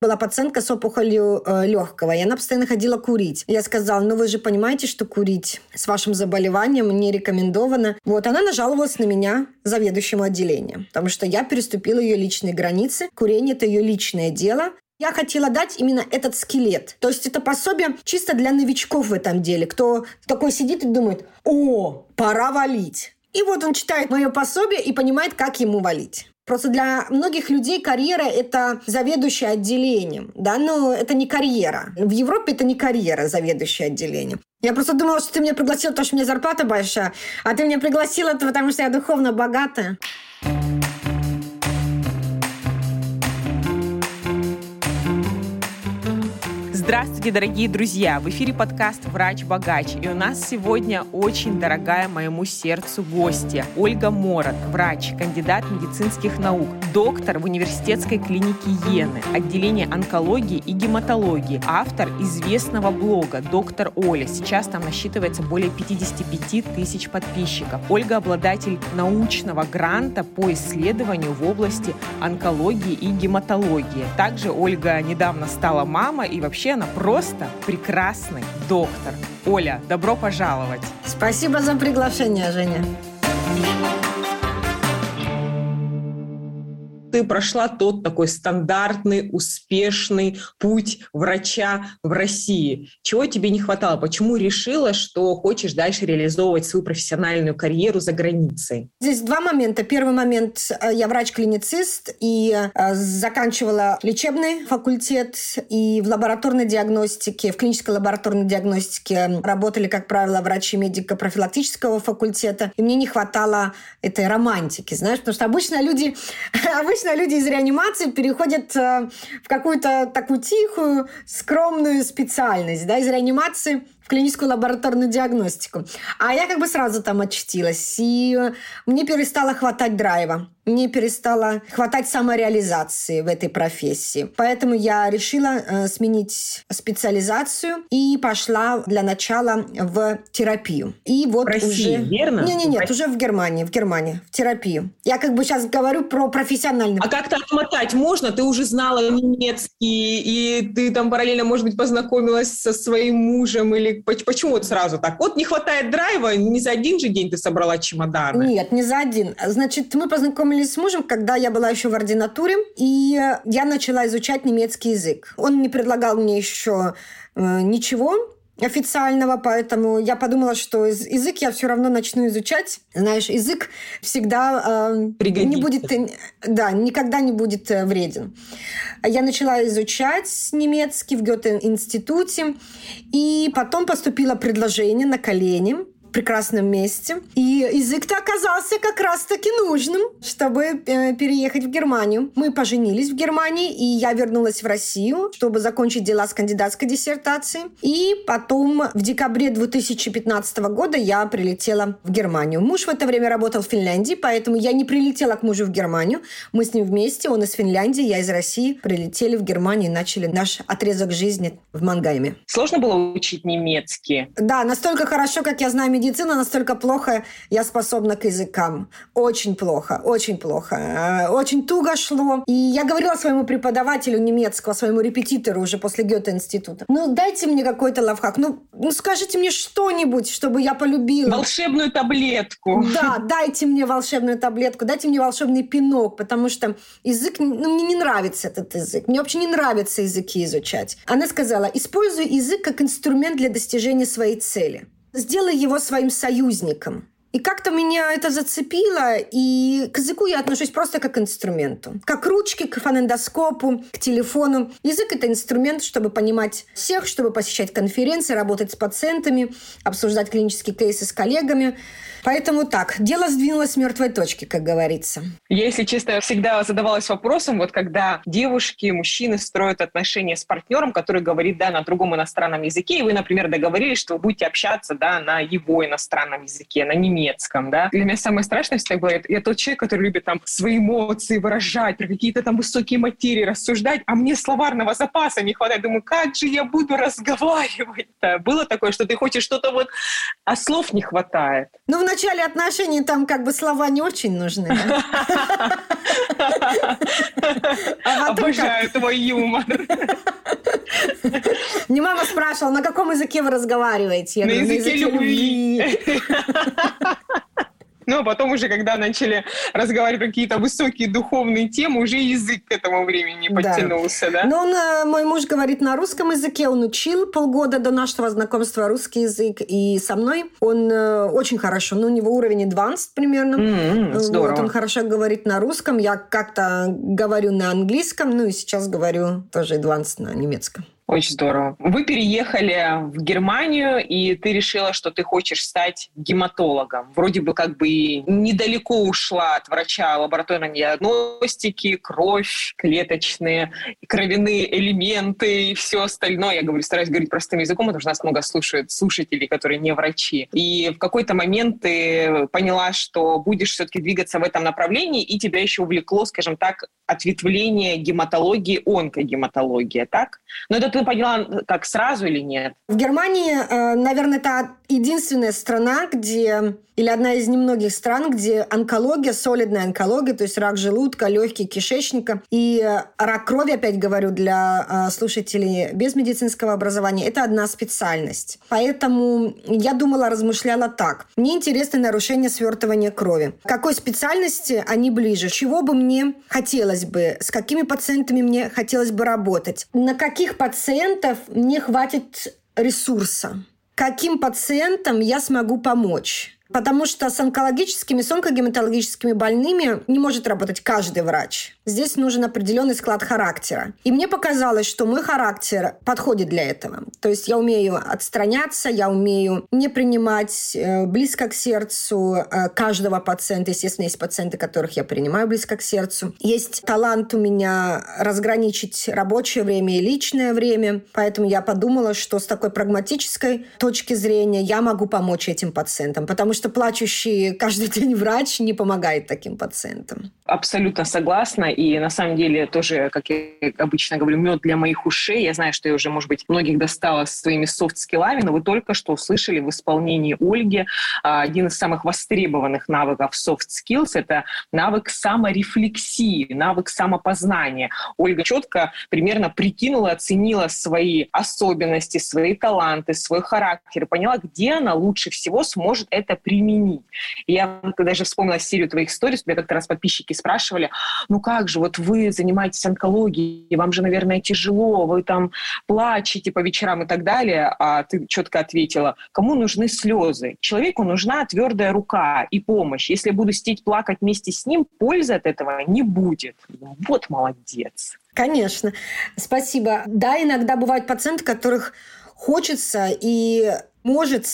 была пациентка с опухолью э, легкого, и она постоянно ходила курить. Я сказала, ну вы же понимаете, что курить с вашим заболеванием не рекомендовано. Вот, она нажаловалась на меня, заведующему отделением, потому что я переступила ее личные границы. Курение – это ее личное дело. Я хотела дать именно этот скелет. То есть это пособие чисто для новичков в этом деле, кто такой сидит и думает, о, пора валить. И вот он читает мое пособие и понимает, как ему валить. Просто для многих людей карьера – это заведующий отделением, да, но это не карьера. В Европе это не карьера, заведующий отделением. Я просто думала, что ты меня пригласила, потому что у меня зарплата большая, а ты меня пригласила, потому что я духовно богатая. Здравствуйте, дорогие друзья! В эфире подкаст «Врач-богач». И у нас сегодня очень дорогая моему сердцу гостья Ольга Морот, врач, кандидат медицинских наук, доктор в университетской клинике Йены, отделение онкологии и гематологии, автор известного блога «Доктор Оля». Сейчас там насчитывается более 55 тысяч подписчиков. Ольга – обладатель научного гранта по исследованию в области онкологии и гематологии. Также Ольга недавно стала мама и вообще она просто прекрасный доктор. Оля, добро пожаловать. Спасибо за приглашение, Женя. Ты прошла тот такой стандартный, успешный путь врача в России. Чего тебе не хватало? Почему решила, что хочешь дальше реализовывать свою профессиональную карьеру за границей? Здесь два момента. Первый момент. Э, я врач-клиницист и э, заканчивала лечебный факультет и в лабораторной диагностике, в клинической лабораторной диагностике работали, как правило, врачи медико-профилактического факультета. И мне не хватало этой романтики, знаешь, потому что обычно люди, обычно обычно люди из реанимации переходят э, в какую-то такую тихую, скромную специальность, да, из реанимации в клиническую лабораторную диагностику. А я как бы сразу там очутилась. И мне перестало хватать драйва. Мне перестало хватать самореализации в этой профессии. Поэтому я решила э, сменить специализацию и пошла для начала в терапию. И вот в России, уже... верно? Не, не, нет, уже в Германии, в Германии, в терапию. Я как бы сейчас говорю про профессиональный. А как-то отмотать можно? Ты уже знала немецкий, и ты там параллельно, может быть, познакомилась со своим мужем или почему вот сразу так? Вот не хватает драйва, не за один же день ты собрала чемоданы. Нет, не за один. Значит, мы познакомились с мужем, когда я была еще в ординатуре, и я начала изучать немецкий язык. Он не предлагал мне еще э, ничего, официального, поэтому я подумала, что язык я все равно начну изучать. Знаешь, язык всегда э, не будет, да, никогда не будет э, вреден. Я начала изучать немецкий в Гёте-институте, и потом поступило предложение на колени прекрасном месте. И язык-то оказался как раз-таки нужным, чтобы э, переехать в Германию. Мы поженились в Германии, и я вернулась в Россию, чтобы закончить дела с кандидатской диссертацией. И потом в декабре 2015 года я прилетела в Германию. Муж в это время работал в Финляндии, поэтому я не прилетела к мужу в Германию. Мы с ним вместе, он из Финляндии, я из России, прилетели в Германию и начали наш отрезок жизни в Мангайме. Сложно было учить немецкий? Да, настолько хорошо, как я знаю медицина настолько плохо, я способна к языкам. Очень плохо, очень плохо. Э, очень туго шло. И я говорила своему преподавателю немецкого, своему репетитору уже после Гёте-института, ну дайте мне какой-то лавхак, ну, ну скажите мне что-нибудь, чтобы я полюбила. Волшебную таблетку. Да, дайте мне волшебную таблетку, дайте мне волшебный пинок, потому что язык, ну мне не нравится этот язык. Мне вообще не нравится языки изучать. Она сказала, используй язык как инструмент для достижения своей цели сделай его своим союзником. И как-то меня это зацепило, и к языку я отношусь просто как к инструменту. Как ручки, к фонендоскопу, к телефону. Язык – это инструмент, чтобы понимать всех, чтобы посещать конференции, работать с пациентами, обсуждать клинические кейсы с коллегами – Поэтому так, дело сдвинулось с мертвой точки, как говорится. Я, если честно, всегда задавалась вопросом, вот когда девушки, мужчины строят отношения с партнером, который говорит, да, на другом иностранном языке, и вы, например, договорились, что вы будете общаться, да, на его иностранном языке, на немецком немецком, да. Для меня самое страшное всегда было, я тот человек, который любит там свои эмоции выражать, про какие-то там высокие материи рассуждать, а мне словарного запаса не хватает. Думаю, как же я буду разговаривать-то? Было такое, что ты хочешь что-то вот, а слов не хватает. Ну, в начале отношений там как бы слова не очень нужны. А Обожаю твой юмор. Мне мама спрашивала, на каком языке вы разговариваете? Я на, говорю, языке на языке любви. Ну, а потом уже, когда начали разговаривать про какие-то высокие духовные темы, уже язык к этому времени подтянулся, да? да? Ну, он, э, мой муж говорит на русском языке, он учил полгода до нашего знакомства русский язык, и со мной он э, очень хорошо, ну, у него уровень advanced примерно. Mm-hmm, здорово. Вот, он хорошо говорит на русском, я как-то говорю на английском, ну, и сейчас говорю тоже advanced на немецком. Очень здорово. Вы переехали в Германию, и ты решила, что ты хочешь стать гематологом. Вроде бы как бы недалеко ушла от врача лабораторной диагностики, кровь, клеточные, кровяные элементы и все остальное. Я говорю, стараюсь говорить простым языком, потому что нас много слушают слушателей, которые не врачи. И в какой-то момент ты поняла, что будешь все-таки двигаться в этом направлении, и тебя еще увлекло, скажем так, ответвление гематологии, онкогематология, так? Но это ты поняла, как сразу или нет? В Германии, э, наверное, это единственная страна, где или одна из немногих стран, где онкология, солидная онкология, то есть рак желудка, легких, кишечника и рак крови, опять говорю, для э, слушателей без медицинского образования, это одна специальность. Поэтому я думала, размышляла так. Мне интересно нарушение свертывания крови. Какой специальности они ближе? Чего бы мне хотелось бы? С какими пациентами мне хотелось бы работать? На каких пациентов мне хватит ресурса? Каким пациентам я смогу помочь? Потому что с онкологическими, с онкогематологическими больными не может работать каждый врач. Здесь нужен определенный склад характера. И мне показалось, что мой характер подходит для этого. То есть я умею отстраняться, я умею не принимать э, близко к сердцу э, каждого пациента. Естественно, есть пациенты, которых я принимаю близко к сердцу. Есть талант у меня разграничить рабочее время и личное время. Поэтому я подумала, что с такой прагматической точки зрения я могу помочь этим пациентам. Потому что плачущий каждый день врач не помогает таким пациентам. Абсолютно согласна. И на самом деле тоже, как я обычно говорю, мед для моих ушей. Я знаю, что я уже, может быть, многих достала своими софт-скиллами, но вы только что услышали в исполнении Ольги а, один из самых востребованных навыков soft skills – это навык саморефлексии, навык самопознания. Ольга четко примерно прикинула, оценила свои особенности, свои таланты, свой характер поняла, где она лучше всего сможет это применить. Я даже вспомнила серию твоих историй, меня как-то раз подписчики спрашивали, ну как же, вот вы занимаетесь онкологией, вам же, наверное, тяжело, вы там плачете по вечерам и так далее, а ты четко ответила, кому нужны слезы? Человеку нужна твердая рука и помощь. Если буду сидеть плакать вместе с ним, пользы от этого не будет. Вот молодец. Конечно. Спасибо. Да, иногда бывают пациенты, которых хочется и может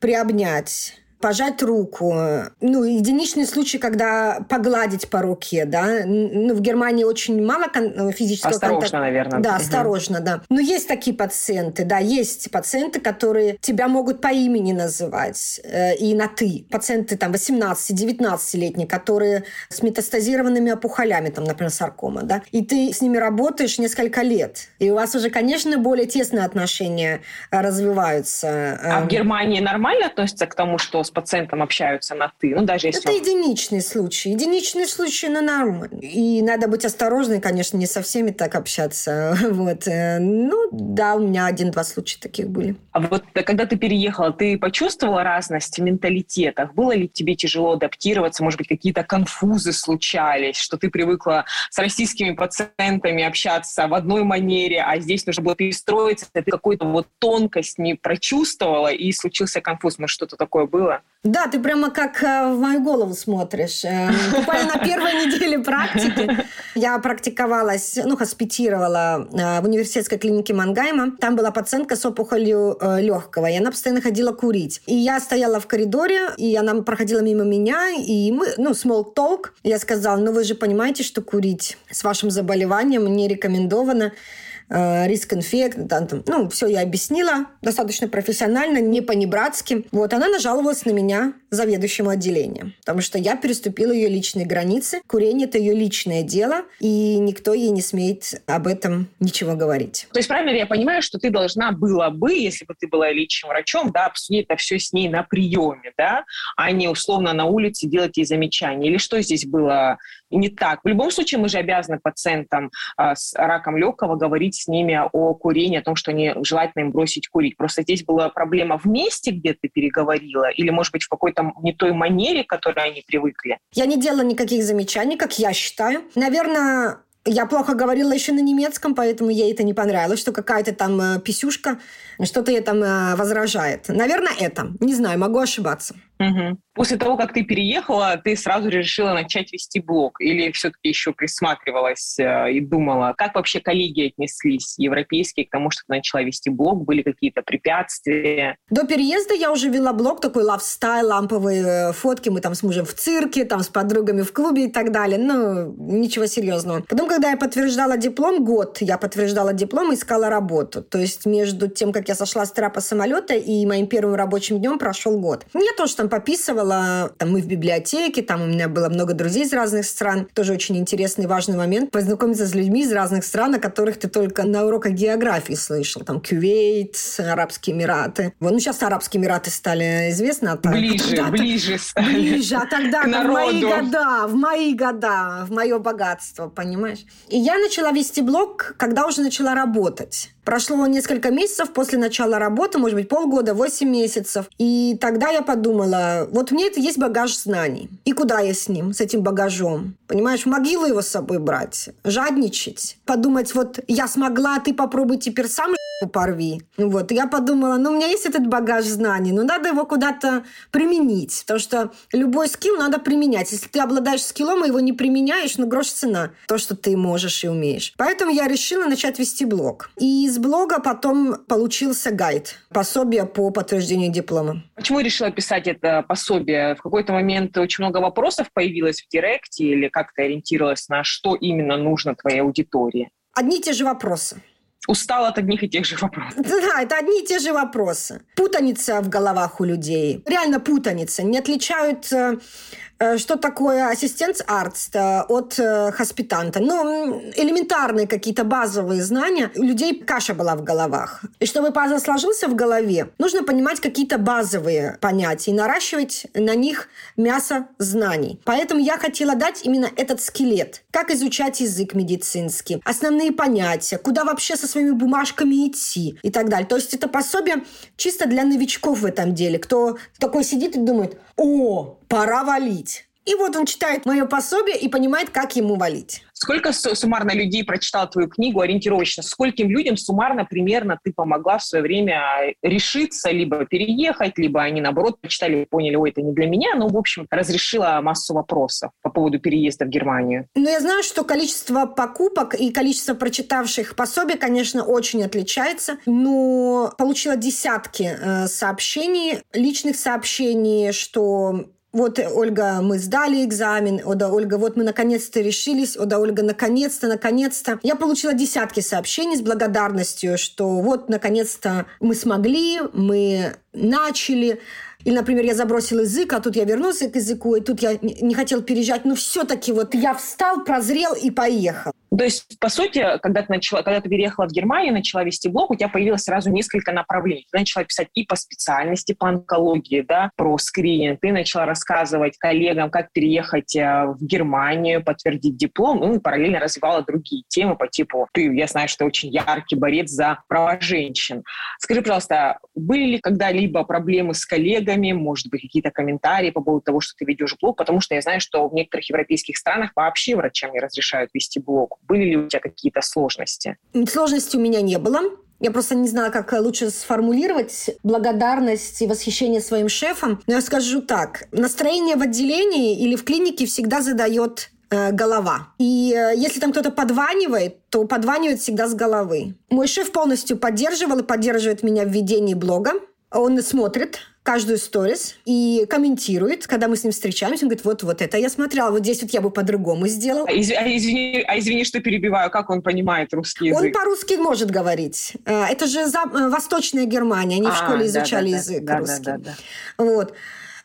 приобнять пожать руку. Ну, единичный случай, когда погладить по руке, да. Ну, в Германии очень мало кон- физического осторожно, контакта. наверное. Да, осторожно, да. Но есть такие пациенты, да, есть пациенты, которые тебя могут по имени называть э, и на «ты». Пациенты там 18-19-летние, которые с метастазированными опухолями, там, например, саркома, да, и ты с ними работаешь несколько лет. И у вас уже, конечно, более тесные отношения э, развиваются. А в эм. Германии нормально относятся к тому, что с пациентом общаются на «ты». Ну, даже если Это он... единичный случай. Единичный случай, но нормально. И надо быть осторожной, конечно, не со всеми так общаться. Вот. Э, ну, да, у меня один-два случая таких были. А вот когда ты переехала, ты почувствовала разность в менталитетах? Было ли тебе тяжело адаптироваться? Может быть, какие-то конфузы случались, что ты привыкла с российскими пациентами общаться в одной манере, а здесь нужно было перестроиться, ты какую-то вот тонкость не прочувствовала, и случился конфуз. Может, что-то такое было? Да, ты прямо как э, в мою голову смотришь. Э, буквально на первой неделе практики я практиковалась, ну, хоспитировала э, в университетской клинике Мангайма. Там была пациентка с опухолью легкого, и она постоянно ходила курить. И я стояла в коридоре, и она проходила мимо меня, и мы, ну, small talk. Я сказала, ну, вы же понимаете, что курить с вашим заболеванием не рекомендовано. Э, риск инфекции, там, там, ну, все я объяснила достаточно профессионально, не по-небратски. Вот, она нажаловалась на меня заведующему отделением, потому что я переступила ее личные границы. Курение – это ее личное дело, и никто ей не смеет об этом ничего говорить. То есть правильно я понимаю, что ты должна была бы, если бы ты была личным врачом, да, обсудить это все с ней на приеме, да, а не условно на улице делать ей замечания? Или что здесь было не так? В любом случае мы же обязаны пациентам э, с раком легкого говорить с ними о курении, о том, что не желательно им бросить курить. Просто здесь была проблема в месте, где ты переговорила, или, может быть, в какой-то не той манере, к которой они привыкли? Я не делала никаких замечаний, как я считаю. Наверное, я плохо говорила еще на немецком, поэтому ей это не понравилось, что какая-то там э, писюшка что-то ей там э, возражает. Наверное, это. Не знаю, могу ошибаться. Угу. После того, как ты переехала, ты сразу решила начать вести блог? Или все-таки еще присматривалась э, и думала, как вообще коллеги отнеслись, европейские, к тому, что ты начала вести блог? Были какие-то препятствия? До переезда я уже вела блог, такой лавстайл, ламповые э, фотки. Мы там с мужем в цирке, там с подругами в клубе и так далее. Ну, ничего серьезного. Потом, когда я подтверждала диплом, год я подтверждала диплом и искала работу. То есть между тем, как я сошла с трапа самолета и моим первым рабочим днем прошел год. Я тоже там пописывала там мы в библиотеке, там у меня было много друзей из разных стран. Тоже очень интересный, важный момент. Познакомиться с людьми из разных стран, о которых ты только на уроках географии слышал. Там Кувейт, Арабские Эмираты. Вот, ну сейчас Арабские Эмираты стали известны. А ближе, тогда, ближе стали. Ближе, а тогда в мои года, в мои года, в мое богатство, понимаешь? И я начала вести блог, когда уже начала работать. Прошло несколько месяцев после начала работы, может быть, полгода, 8 месяцев. И тогда я подумала, вот мне это есть багаж знаний. И куда я с ним, с этим багажом? Понимаешь, в могилу его с собой брать, жадничать, подумать, вот я смогла, ты попробуй теперь сам порви. Вот. Я подумала, ну, у меня есть этот багаж знаний, но надо его куда-то применить, потому что любой скилл надо применять. Если ты обладаешь скиллом и его не применяешь, ну, грош цена, то, что ты можешь и умеешь. Поэтому я решила начать вести блог. И из блога потом получился гайд, пособие по подтверждению диплома. Почему решила писать это пособие? В какой-то момент очень много вопросов появилось в директе или как то ориентировалась на что именно нужно твоей аудитории? Одни и те же вопросы устал от одних и тех же вопросов. Да, это одни и те же вопросы. Путаница в головах у людей. Реально путаница. Не отличают э, что такое ассистент арц от э, хоспитанта. Ну, элементарные какие-то базовые знания. У людей каша была в головах. И чтобы пазл сложился в голове, нужно понимать какие-то базовые понятия и наращивать на них мясо знаний. Поэтому я хотела дать именно этот скелет. Как изучать язык медицинский, основные понятия, куда вообще со своими бумажками идти и так далее. То есть это пособие чисто для новичков в этом деле, кто такой сидит и думает, о, пора валить. И вот он читает мое пособие и понимает, как ему валить. Сколько суммарно людей прочитал твою книгу ориентировочно? Скольким людям суммарно примерно ты помогла в свое время решиться, либо переехать, либо они, наоборот, прочитали и поняли, ой, это не для меня, но, в общем, разрешила массу вопросов по поводу переезда в Германию? Ну, я знаю, что количество покупок и количество прочитавших пособий, конечно, очень отличается, но получила десятки э, сообщений, личных сообщений, что вот, Ольга, мы сдали экзамен, о да, Ольга, вот мы наконец-то решились, о да, Ольга, наконец-то, наконец-то. Я получила десятки сообщений с благодарностью, что вот, наконец-то мы смогли, мы начали. Или, например, я забросил язык, а тут я вернулся к языку, и тут я не хотел переезжать, но все-таки вот я встал, прозрел и поехал. То есть, по сути, когда ты, начала, когда ты переехала в Германию, начала вести блог, у тебя появилось сразу несколько направлений. Ты начала писать и по специальности, по онкологии, да, про скрининг. Ты начала рассказывать коллегам, как переехать э, в Германию, подтвердить диплом, ну и параллельно развивала другие темы по типу, ты, я знаю, что ты очень яркий борец за права женщин. Скажи, пожалуйста, были ли когда-либо проблемы с коллегами, может быть, какие-то комментарии по поводу того, что ты ведешь блог? Потому что я знаю, что в некоторых европейских странах вообще врачам не разрешают вести блог. Были ли у тебя какие-то сложности? Сложностей у меня не было. Я просто не знала, как лучше сформулировать благодарность и восхищение своим шефом. Но я скажу так. Настроение в отделении или в клинике всегда задает э, голова. И э, если там кто-то подванивает, то подванивает всегда с головы. Мой шеф полностью поддерживал и поддерживает меня в ведении блога. Он смотрит каждую сторис и комментирует, когда мы с ним встречаемся, он говорит, вот, вот это я смотрела, вот здесь вот я бы по-другому сделал. А, извини, а извини, что перебиваю, как он понимает русский язык? Он по-русски может говорить. Э, это же за... Э, Восточная Германия, они а, в школе изучали да, да, язык да, русский. Да, да, да. Вот.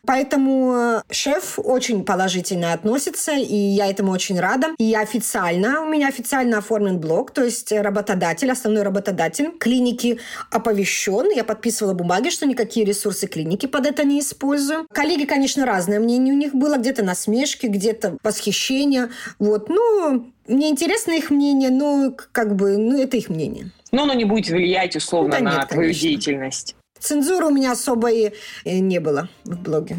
Поэтому э, шеф очень положительно относится, и я этому очень рада. И официально, у меня официально оформлен блог, то есть работодатель, основной работодатель клиники оповещен. Я подписывала бумаги, что никакие ресурсы клиники под это не использую. Коллеги, конечно, разное мнение у них было. Где-то насмешки, где-то восхищение. Вот. Ну, мне интересно их мнение, но как бы, ну, это их мнение. Но оно не будет влиять условно да на нет, твою конечно. деятельность. Цензуры у меня особой э, не было в блоге.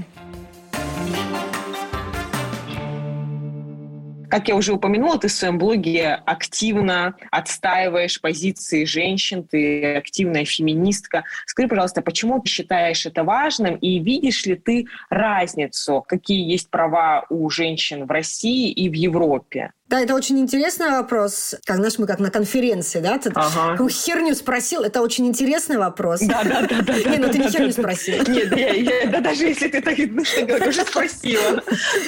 Как я уже упомянула, ты в своем блоге активно отстаиваешь позиции женщин, ты активная феминистка. Скажи, пожалуйста, почему ты считаешь это важным и видишь ли ты разницу, какие есть права у женщин в России и в Европе? Да, это очень интересный вопрос. Как, знаешь, мы как на конференции, да? Ты ага. какую херню спросил. Это очень интересный вопрос. Да, да, да. да Не, ну ты не херню спросил. Нет, да даже если ты так уже спросила.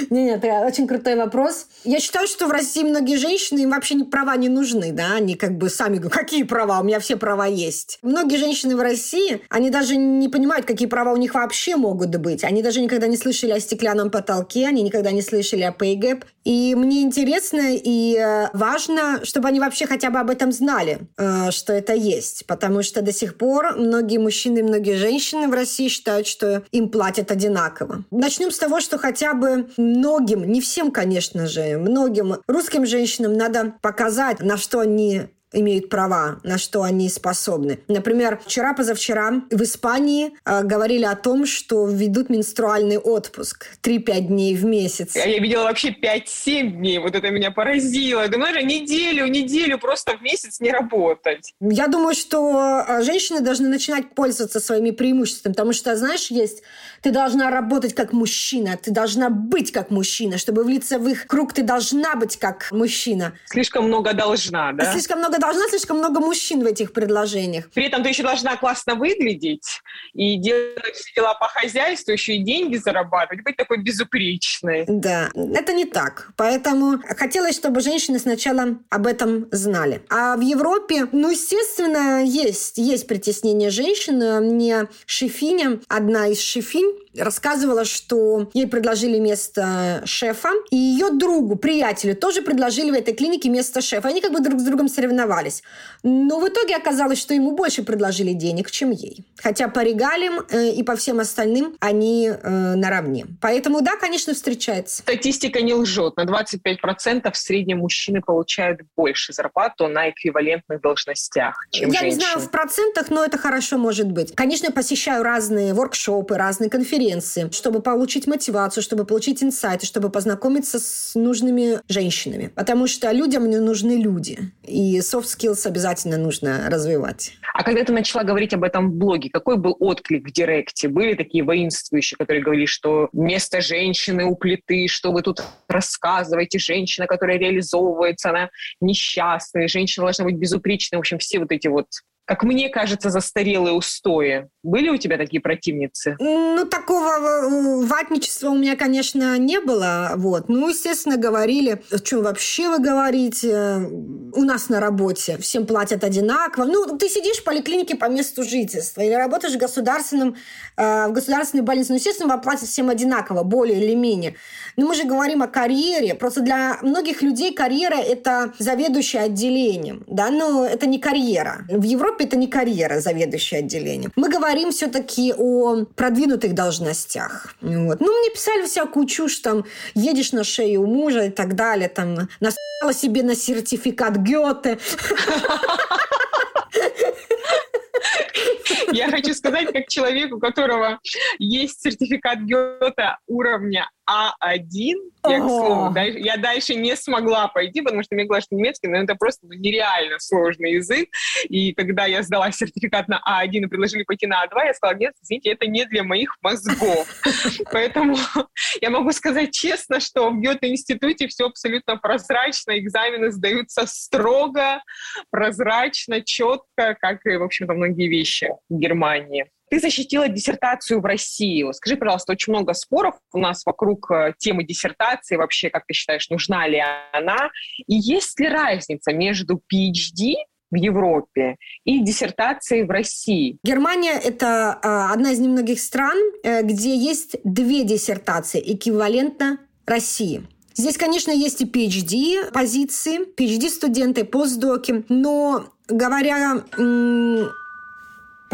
Не, нет, это очень крутой вопрос. Я считаю, что в России многие женщины, им вообще права не нужны, да? Они как бы сами говорят, какие права? У меня все права есть. Многие женщины в России, они даже не понимают, какие права у них вообще могут быть. Они даже никогда не слышали о стеклянном потолке, они никогда не слышали о pay gap. И мне интересно и э, важно, чтобы они вообще хотя бы об этом знали, э, что это есть. Потому что до сих пор многие мужчины и многие женщины в России считают, что им платят одинаково. Начнем с того, что хотя бы многим, не всем, конечно же, многим русским женщинам надо показать, на что они имеют права, на что они способны. Например, вчера-позавчера в Испании э, говорили о том, что введут менструальный отпуск 3-5 дней в месяц. Я, я видела вообще 5-7 дней, вот это меня поразило. Думаю, неделю, неделю просто в месяц не работать. Я думаю, что э, женщины должны начинать пользоваться своими преимуществами, потому что, знаешь, есть, ты должна работать как мужчина, ты должна быть как мужчина, чтобы влиться в их круг, ты должна быть как мужчина. Слишком много должна, да? Слишком много должна слишком много мужчин в этих предложениях. При этом ты еще должна классно выглядеть и делать все дела по хозяйству, еще и деньги зарабатывать, быть такой безупречной. Да, это не так. Поэтому хотелось, чтобы женщины сначала об этом знали. А в Европе, ну, естественно, есть, есть притеснение женщин. Мне шефиня, одна из шефинь, рассказывала, что ей предложили место шефа, и ее другу, приятелю, тоже предложили в этой клинике место шефа. Они как бы друг с другом соревновались. Но в итоге оказалось, что ему больше предложили денег, чем ей. Хотя по регалиям э, и по всем остальным они э, наравне. Поэтому, да, конечно, встречается. Статистика не лжет. На 25% в среднем мужчины получают больше зарплату на эквивалентных должностях, чем Я женщины. не знаю в процентах, но это хорошо может быть. Конечно, я посещаю разные воркшопы, разные конференции, чтобы получить мотивацию, чтобы получить инсайты, чтобы познакомиться с нужными женщинами. Потому что людям не нужны люди. И soft skills обязательно нужно развивать. А когда ты начала говорить об этом в блоге, какой был отклик в директе? Были такие воинствующие, которые говорили, что место женщины у плиты, что вы тут рассказываете, женщина, которая реализовывается, она несчастная, женщина должна быть безупречной. В общем, все вот эти вот как мне кажется, застарелые устои. Были у тебя такие противницы? Ну, такого э, ватничества у меня, конечно, не было. Вот. Ну, естественно, говорили, о чем вообще вы говорите у нас на работе. Всем платят одинаково. Ну, ты сидишь в поликлинике по месту жительства или работаешь в государственном, э, в государственной больнице. Ну, естественно, вам платят всем одинаково, более или менее. Но мы же говорим о карьере. Просто для многих людей карьера – это заведующее отделением. Да? Но это не карьера. В Европе Европе это не карьера, заведующая отделением. Мы говорим все-таки о продвинутых должностях. Вот. Ну, мне писали всякую чушь, там, едешь на шею у мужа и так далее, там, насала себе на сертификат Гёте. Я хочу сказать, как человек, у которого есть сертификат Гёте уровня а1, я, к слову, дальше, я дальше не смогла пойти, потому что мне говорят, что немецкий, но это просто нереально сложный язык. И когда я сдала сертификат на А1 и предложили пойти на А2, я сказала, нет, извините, это не для моих мозгов. Поэтому я могу сказать честно, что в Гёте-институте все абсолютно прозрачно, экзамены сдаются строго, прозрачно, четко, как и, в общем-то, многие вещи в Германии. Ты защитила диссертацию в России. Скажи, пожалуйста, очень много споров у нас вокруг э, темы диссертации. Вообще, как ты считаешь, нужна ли она? И есть ли разница между PhD в Европе и диссертации в России. Германия – это а, одна из немногих стран, э, где есть две диссертации, эквивалентно России. Здесь, конечно, есть и PhD позиции, PhD-студенты, постдоки, но говоря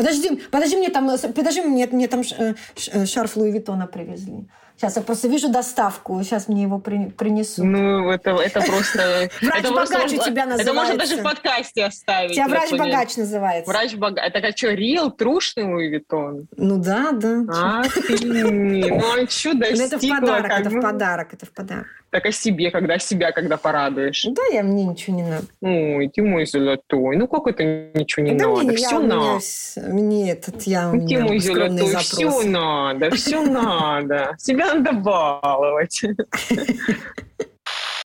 Подожди, подожди, мне там, подожди, мне, мне там э, э, шарф Луи Виттона привезли. Сейчас я просто вижу доставку, сейчас мне его при, принесут. Ну, это, это просто... Врач-богач у тебя называется. Это можно даже в подкасте оставить. Тебя врач-богач называется. Врач-богач. Это как что, real, трушный Louis Vuitton? Ну да, да. А, ты, ну а что достигла? Это в подарок, это в подарок, это в подарок так о себе, когда себя, когда порадуешь. Да, я мне ничего не надо. Ой, ты мой золотой. Ну как это ничего не да надо? Мне, все я, надо. Меня, мне этот, я ну, ты мой золотой, запрос. все надо, все надо. Себя надо баловать.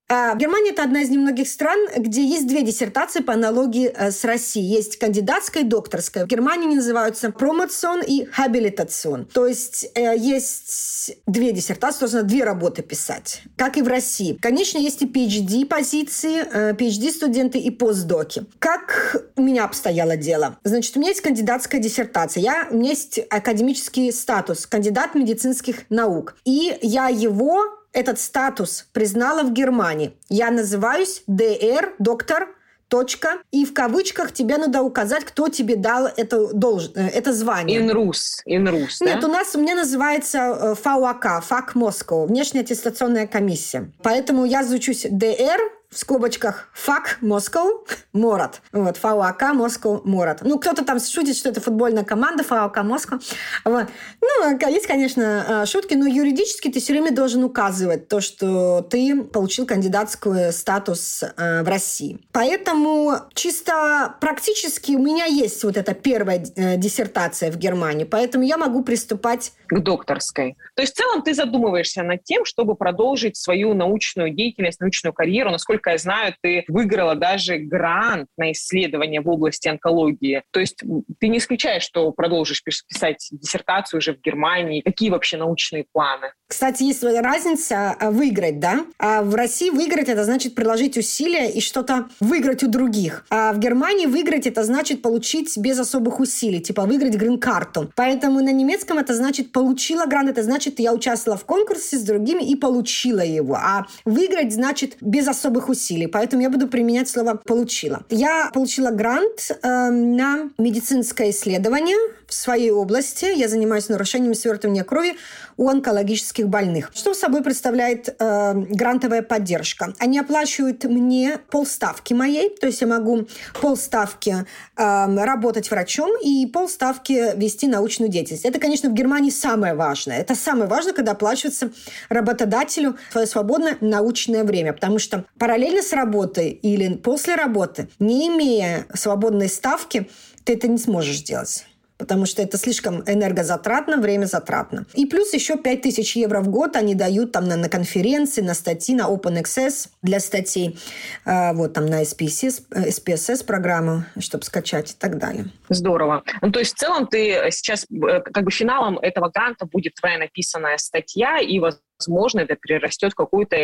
А, Германия – это одна из немногих стран, где есть две диссертации по аналогии э, с Россией. Есть кандидатская и докторская. В Германии они называются промоцион и хабилитацион. То есть э, есть две диссертации, есть две работы писать, как и в России. Конечно, есть и PhD-позиции, э, PhD-студенты и постдоки. Как у меня обстояло дело? Значит, у меня есть кандидатская диссертация. Я, у меня есть академический статус, кандидат медицинских наук. И я его этот статус признала в Германии. Я называюсь ДР, доктор, точка, и в кавычках тебе надо указать, кто тебе дал это, долж... Э, это звание. Инрус, инрус, Нет, да? у нас, у меня называется ФАУАК, ФАК Москва, внешняя аттестационная комиссия. Поэтому я звучусь ДР, в скобочках ФАК Москва Морат. Вот, ФАУАК Москва Морат. Ну, кто-то там шутит, что это футбольная команда ФАУАК Москва. Вот. Ну, есть, конечно, а, шутки, но юридически ты все время должен указывать то, что ты получил кандидатский статус а, в России. Поэтому чисто практически у меня есть вот эта первая э, диссертация в Германии, поэтому я могу приступать к докторской. То есть в целом ты задумываешься над тем, чтобы продолжить свою научную деятельность, научную карьеру. Насколько я знаю, ты выиграла даже грант на исследование в области онкологии. То есть ты не исключаешь, что продолжишь писать диссертацию уже в Германии. Какие вообще научные планы? Кстати, есть разница а, выиграть, да? А в России выиграть это значит приложить усилия и что-то выиграть у других. А в Германии выиграть это значит получить без особых усилий, типа выиграть грин-карту. Поэтому на немецком это значит получила грант, это значит я участвовала в конкурсе с другими и получила его. А выиграть значит без особых усилий. Поэтому я буду применять слово получила. Я получила грант э, на медицинское исследование в своей области. Я занимаюсь нарушением свертывания крови у онкологических больных. Что собой представляет э, грантовая поддержка? Они оплачивают мне полставки моей, то есть я могу полставки э, работать врачом и полставки вести научную деятельность. Это, конечно, в Германии самое важное. Это самое важное, когда оплачивается работодателю свое свободное научное время, потому что параллельно с работой или после работы, не имея свободной ставки, ты это не сможешь сделать потому что это слишком энергозатратно, время затратно. И плюс еще 5000 евро в год они дают там на, на конференции, на статьи, на Open Access для статей, э, вот там на SPSS, SPSS программу, чтобы скачать и так далее. Здорово. Ну, то есть в целом ты сейчас, э, как бы финалом этого гранта будет твоя написанная статья и, возможно, это перерастет в какую-то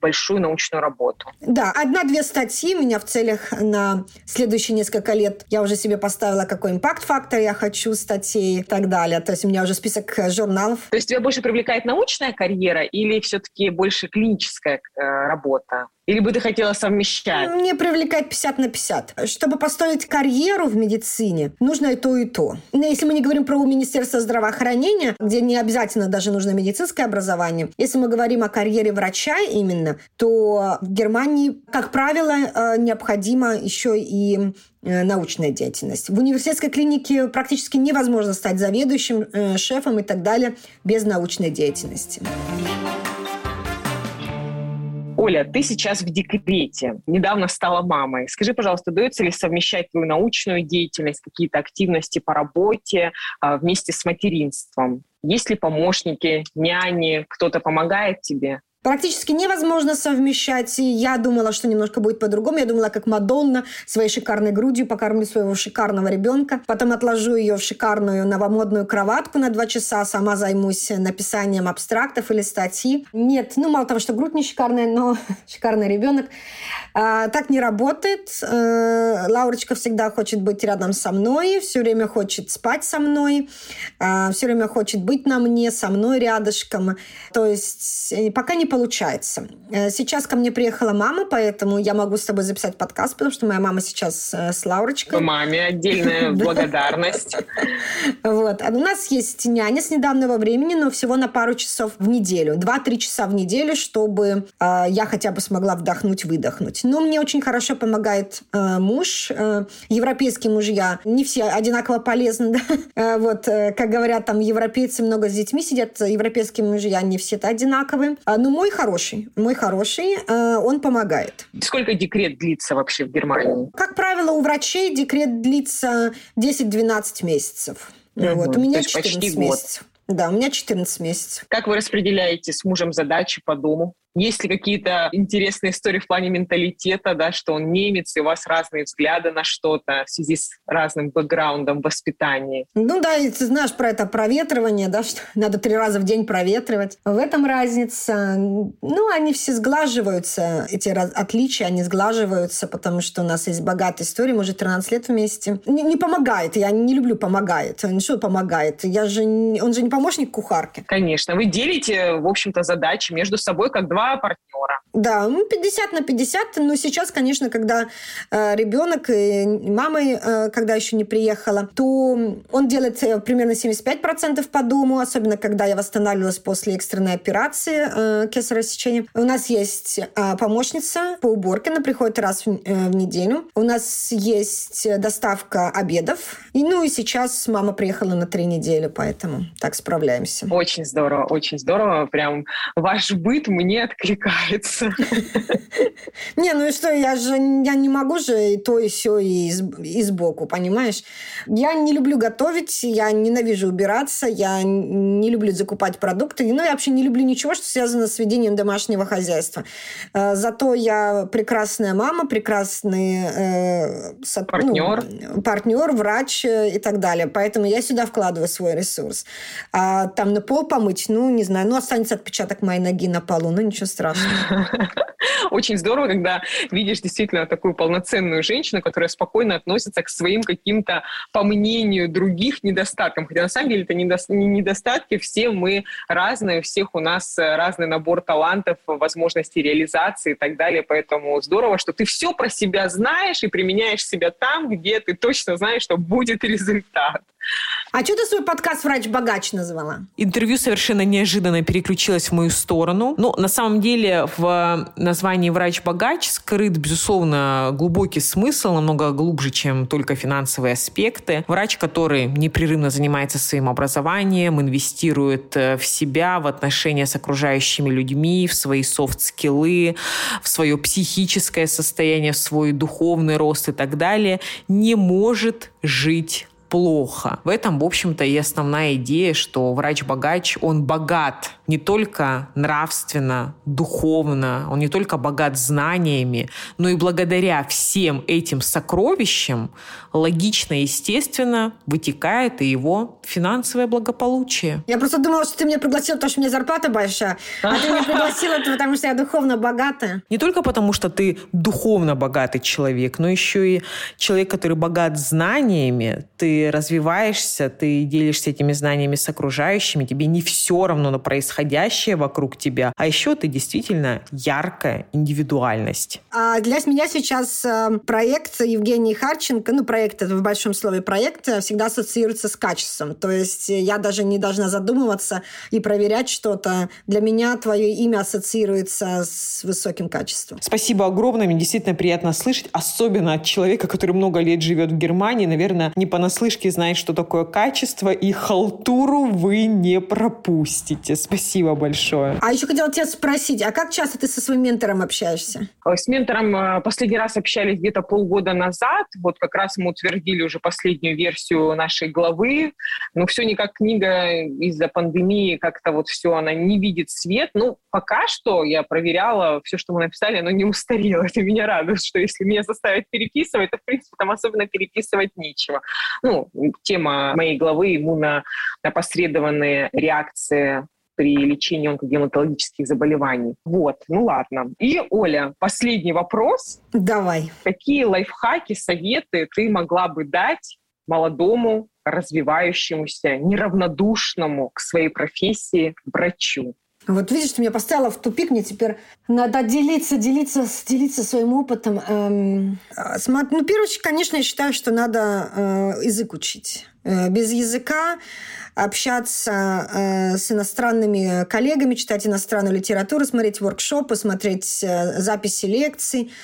большую научную работу. Да, одна-две статьи у меня в целях на следующие несколько лет. Я уже себе поставила, какой импакт-фактор я хочу статей и так далее. То есть у меня уже список э, журналов. То есть тебя больше привлекает научная карьера или все-таки больше клиническая э, работа? Или бы ты хотела совмещать? Мне привлекает 50 на 50. Чтобы построить карьеру в медицине, нужно и то, и то. Но если мы не говорим про Министерство здравоохранения, где не обязательно даже нужно медицинское образование, если мы говорим о карьере врача именно, то в Германии, как правило, э, необходима еще и э, научная деятельность. В университетской клинике практически невозможно стать заведующим, э, шефом и так далее без научной деятельности. Оля, ты сейчас в декрете, недавно стала мамой. Скажи, пожалуйста, удается ли совмещать твою научную деятельность, какие-то активности по работе а, вместе с материнством? Есть ли помощники, няни, кто-то помогает тебе? Практически невозможно совмещать. И я думала, что немножко будет по-другому. Я думала, как Мадонна своей шикарной грудью покормлю своего шикарного ребенка. Потом отложу ее в шикарную новомодную кроватку на два часа. Сама займусь написанием абстрактов или статьи. Нет, ну мало того, что грудь не шикарная, но шикарный ребенок. А, так не работает. А, Лаурочка всегда хочет быть рядом со мной, все время хочет спать со мной, а, все время хочет быть на мне, со мной рядышком. То есть э, пока не получается. Э, сейчас ко мне приехала мама, поэтому я могу с тобой записать подкаст, потому что моя мама сейчас э, с Лаурочкой. Маме отдельная благодарность. Вот. У нас есть няня с недавнего времени, но всего на пару часов в неделю. Два-три часа в неделю, чтобы я хотя бы смогла вдохнуть-выдохнуть. Но мне очень хорошо помогает э, муж. Э, европейские мужья не все одинаково полезны. Да? Э, вот, э, как говорят, там европейцы много с детьми сидят, европейские мужья не все-то одинаковые. А, но мой хороший, мой хороший, э, он помогает. Сколько декрет длится вообще в Германии? Как правило, у врачей декрет длится 10-12 месяцев. Угу. Вот, у меня 14 месяцев. Да, у меня 14 месяцев. Как вы распределяете с мужем задачи по дому? Есть ли какие-то интересные истории в плане менталитета, да, что он немец, и у вас разные взгляды на что-то в связи с разным бэкграундом воспитания? Ну да, ты знаешь про это проветривание, да, что надо три раза в день проветривать. В этом разница. Ну, они все сглаживаются, эти отличия, они сглаживаются, потому что у нас есть богатая история, мы уже 13 лет вместе. Не, не помогает, я не люблю помогает. Что помогает? Я же, он же не помощник кухарки. Конечно. Вы делите, в общем-то, задачи между собой как два партнера. Да, ну 50 на 50, но сейчас, конечно, когда э, ребенок и мама, э, когда еще не приехала, то он делает э, примерно 75% по дому, особенно когда я восстанавливалась после экстренной операции э, кесарево сечения. У нас есть э, помощница по уборке, она приходит раз в, э, в неделю. У нас есть доставка обедов. И, ну и сейчас мама приехала на три недели, поэтому так справляемся. Очень здорово, очень здорово. Прям ваш быт мне откликается. Не, ну и что, я же я не могу же и то, и все, и, и сбоку, понимаешь? Я не люблю готовить, я ненавижу убираться, я не люблю закупать продукты, ну, я вообще не люблю ничего, что связано с ведением домашнего хозяйства. Э, зато я прекрасная мама, прекрасный э, партнер. Ну, партнер, врач э, и так далее. Поэтому я сюда вкладываю свой ресурс. А там на пол помыть, ну, не знаю, ну, останется отпечаток моей ноги на полу, ну, ничего страшного. Очень здорово, когда видишь действительно такую полноценную женщину, которая спокойно относится к своим каким-то, по мнению других, недостаткам. Хотя на самом деле это не недостатки, все мы разные, у всех у нас разный набор талантов, возможностей реализации и так далее. Поэтому здорово, что ты все про себя знаешь и применяешь себя там, где ты точно знаешь, что будет результат. А что ты свой подкаст «Врач-богач» назвала? Интервью совершенно неожиданно переключилось в мою сторону. Ну, на самом деле, в названии «Врач-богач» скрыт, безусловно, глубокий смысл, намного глубже, чем только финансовые аспекты. Врач, который непрерывно занимается своим образованием, инвестирует э, в себя, в отношения с окружающими людьми, в свои софт-скиллы, в свое психическое состояние, в свой духовный рост и так далее, не может жить плохо. В этом, в общем-то, и основная идея, что врач-богач, он богат не только нравственно, духовно, он не только богат знаниями, но и благодаря всем этим сокровищам логично, естественно, вытекает и его финансовое благополучие. Я просто думала, что ты меня пригласила, потому что у меня зарплата большая, а ты меня пригласила, потому что я духовно богатая. Не только потому, что ты духовно богатый человек, но еще и человек, который богат знаниями, ты развиваешься, ты делишься этими знаниями с окружающими, тебе не все равно на происходящее вокруг тебя, а еще ты действительно яркая индивидуальность. А для меня сейчас э, проект Евгении Харченко, ну, проект это в большом слове проект, э, всегда ассоциируется с качеством. То есть э, я даже не должна задумываться и проверять что-то. Для меня твое имя ассоциируется с высоким качеством. Спасибо огромное. Мне действительно приятно слышать, особенно от человека, который много лет живет в Германии. Наверное, не понаслышке понаслышке знает, что такое качество, и халтуру вы не пропустите. Спасибо большое. А еще хотела тебя спросить, а как часто ты со своим ментором общаешься? С ментором э, последний раз общались где-то полгода назад. Вот как раз мы утвердили уже последнюю версию нашей главы. Но все никак книга из-за пандемии как-то вот все, она не видит свет. Ну, пока что я проверяла, все, что мы написали, оно не устарело. Это меня радует, что если меня заставят переписывать, то, в принципе, там особенно переписывать нечего. Ну, тема моей главы иммунопосредованные реакции при лечении онкогематологических заболеваний. Вот, ну ладно. И, Оля, последний вопрос. Давай. Какие лайфхаки, советы ты могла бы дать молодому, развивающемуся, неравнодушному к своей профессии врачу? Вот видишь, ты меня поставила в тупик, мне теперь надо делиться, делиться, делиться своим опытом. Эм, а, ну, первое, конечно, я считаю, что надо э, язык учить. Э, без языка общаться э, с иностранными коллегами, читать иностранную литературу, смотреть воркшопы, смотреть э, записи лекций –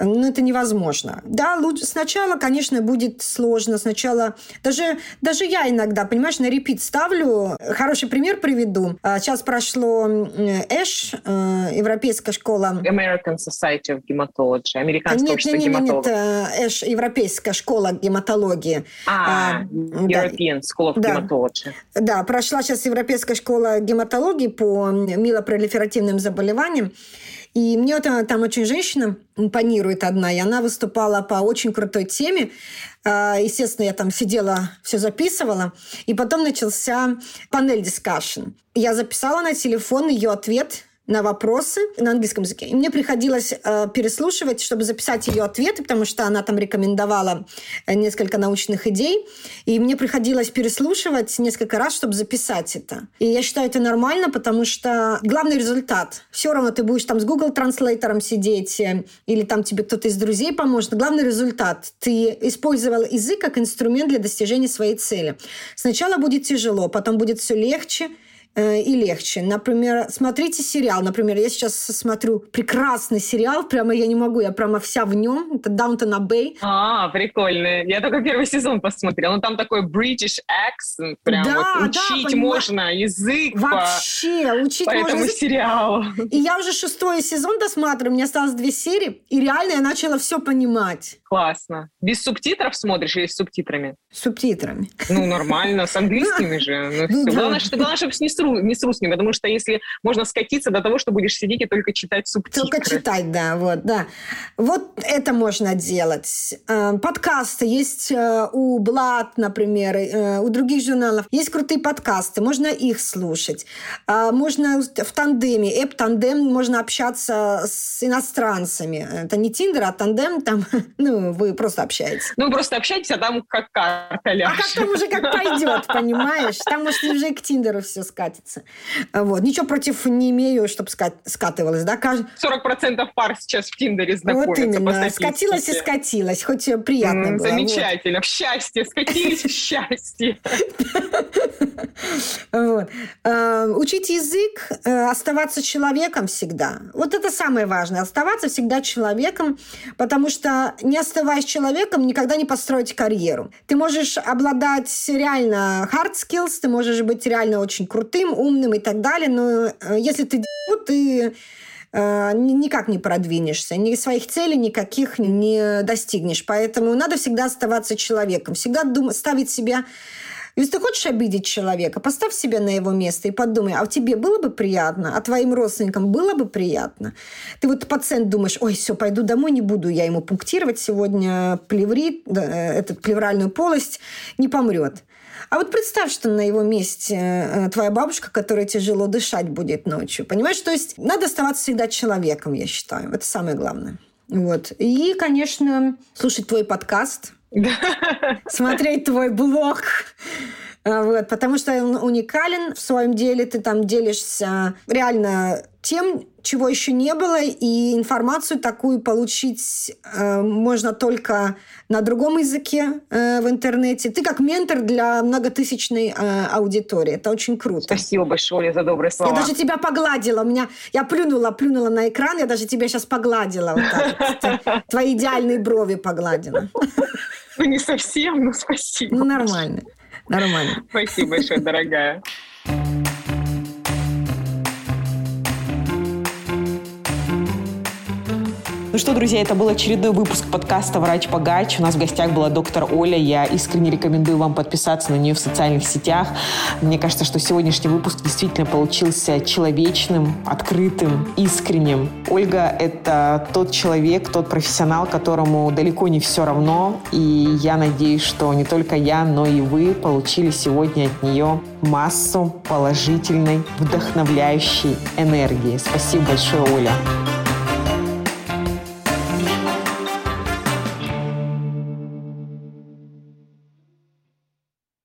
ну, это невозможно. Да, лучше, сначала, конечно, будет сложно. Сначала даже, даже я иногда, понимаешь, на репит ставлю. Хороший пример приведу. А, сейчас прошло ЭШ, э, Европейская школа... American Society of Hematology, Американское нет, общество нет, нет, нет, нет, ЭШ, Европейская школа гематологии. А, а European да. School of да. Hematology. Да, прошла сейчас Европейская школа гематологии по милопролиферативным заболеваниям. И мне вот там очень женщина импонирует одна, и она выступала по очень крутой теме. А, естественно, я там сидела, все записывала. И потом начался панель дискашн. Я записала на телефон ее ответ на вопросы на английском языке. И мне приходилось э, переслушивать, чтобы записать ее ответы, потому что она там рекомендовала э, несколько научных идей. И мне приходилось переслушивать несколько раз, чтобы записать это. И я считаю это нормально, потому что главный результат. Все равно ты будешь там с Google транслейтером сидеть, э, или там тебе кто-то из друзей поможет. Главный результат. Ты использовал язык как инструмент для достижения своей цели. Сначала будет тяжело, потом будет все легче, Э, и легче. Например, смотрите сериал. Например, я сейчас смотрю прекрасный сериал, прямо я не могу, я прямо вся в нем. Это Даунтон Абей. А, прикольно. Я только первый сезон посмотрела. Ну, там такой British accent, прям да, вот учить да, можно язык Вообще, по, учить по можно этому язык. сериалу. И я уже шестой сезон досматриваю, мне осталось две серии, и реально я начала все понимать. Классно. Без субтитров смотришь или с субтитрами? С субтитрами. Ну, нормально, с английскими же. Ну, ну главное, что, главное, чтобы не с, не с русскими, потому что если можно скатиться до того, что будешь сидеть и только читать субтитры. Только читать, да, вот, да. Вот это можно делать. Э, подкасты есть э, у Блад, например, э, у других журналов. Есть крутые подкасты, можно их слушать. Можно в тандеме, эп тандем, можно общаться с иностранцами. Это не Тиндер, а тандем, там, ну, вы просто общаетесь. Ну, просто общаетесь, а там как карта ляжет. А как там уже как пойдет, понимаешь? Там, может, уже к Тиндеру все скатится. Вот. Ничего против не имею, чтобы скат... скатывалось, да? 40% пар сейчас в Тиндере знакомятся Вот именно. Скатилась и скатилась. Хоть приятно mm, было. Замечательно. Вот. В счастье. Скатились в счастье. Э, учить язык, э, оставаться человеком всегда. Вот это самое важное. Оставаться всегда человеком, потому что не оставаясь человеком, никогда не построить карьеру. Ты можешь обладать реально hard skills, ты можешь быть реально очень крутым, умным и так далее, но э, если ты ты э, никак не продвинешься, ни своих целей никаких не достигнешь. Поэтому надо всегда оставаться человеком, всегда думать, ставить себя если ты хочешь обидеть человека, поставь себя на его место и подумай, а тебе было бы приятно, а твоим родственникам было бы приятно? Ты вот пациент думаешь, ой, все, пойду домой, не буду я ему пунктировать сегодня плеврит, да, этот плевральную полость, не помрет. А вот представь, что на его месте э, твоя бабушка, которая тяжело дышать будет ночью. Понимаешь? То есть надо оставаться всегда человеком, я считаю. Это самое главное. Вот. И, конечно, слушать твой подкаст – смотреть твой блог. А, вот, потому что он уникален в своем деле, ты там делишься реально тем, чего еще не было, и информацию такую получить э, можно только на другом языке э, в интернете. Ты как ментор для многотысячной э, аудитории. Это очень круто. Спасибо большое за добрые слова. Я даже тебя погладила. У меня, я плюнула, плюнула на экран, я даже тебя сейчас погладила. Вот так. Твои идеальные брови погладила. Ну, не совсем, но спасибо. Ну, нормально. Нормально. Спасибо большое, дорогая. Ну что, друзья, это был очередной выпуск подкаста «Врач-богач». У нас в гостях была доктор Оля. Я искренне рекомендую вам подписаться на нее в социальных сетях. Мне кажется, что сегодняшний выпуск действительно получился человечным, открытым, искренним. Ольга — это тот человек, тот профессионал, которому далеко не все равно. И я надеюсь, что не только я, но и вы получили сегодня от нее массу положительной, вдохновляющей энергии. Спасибо большое, Оля.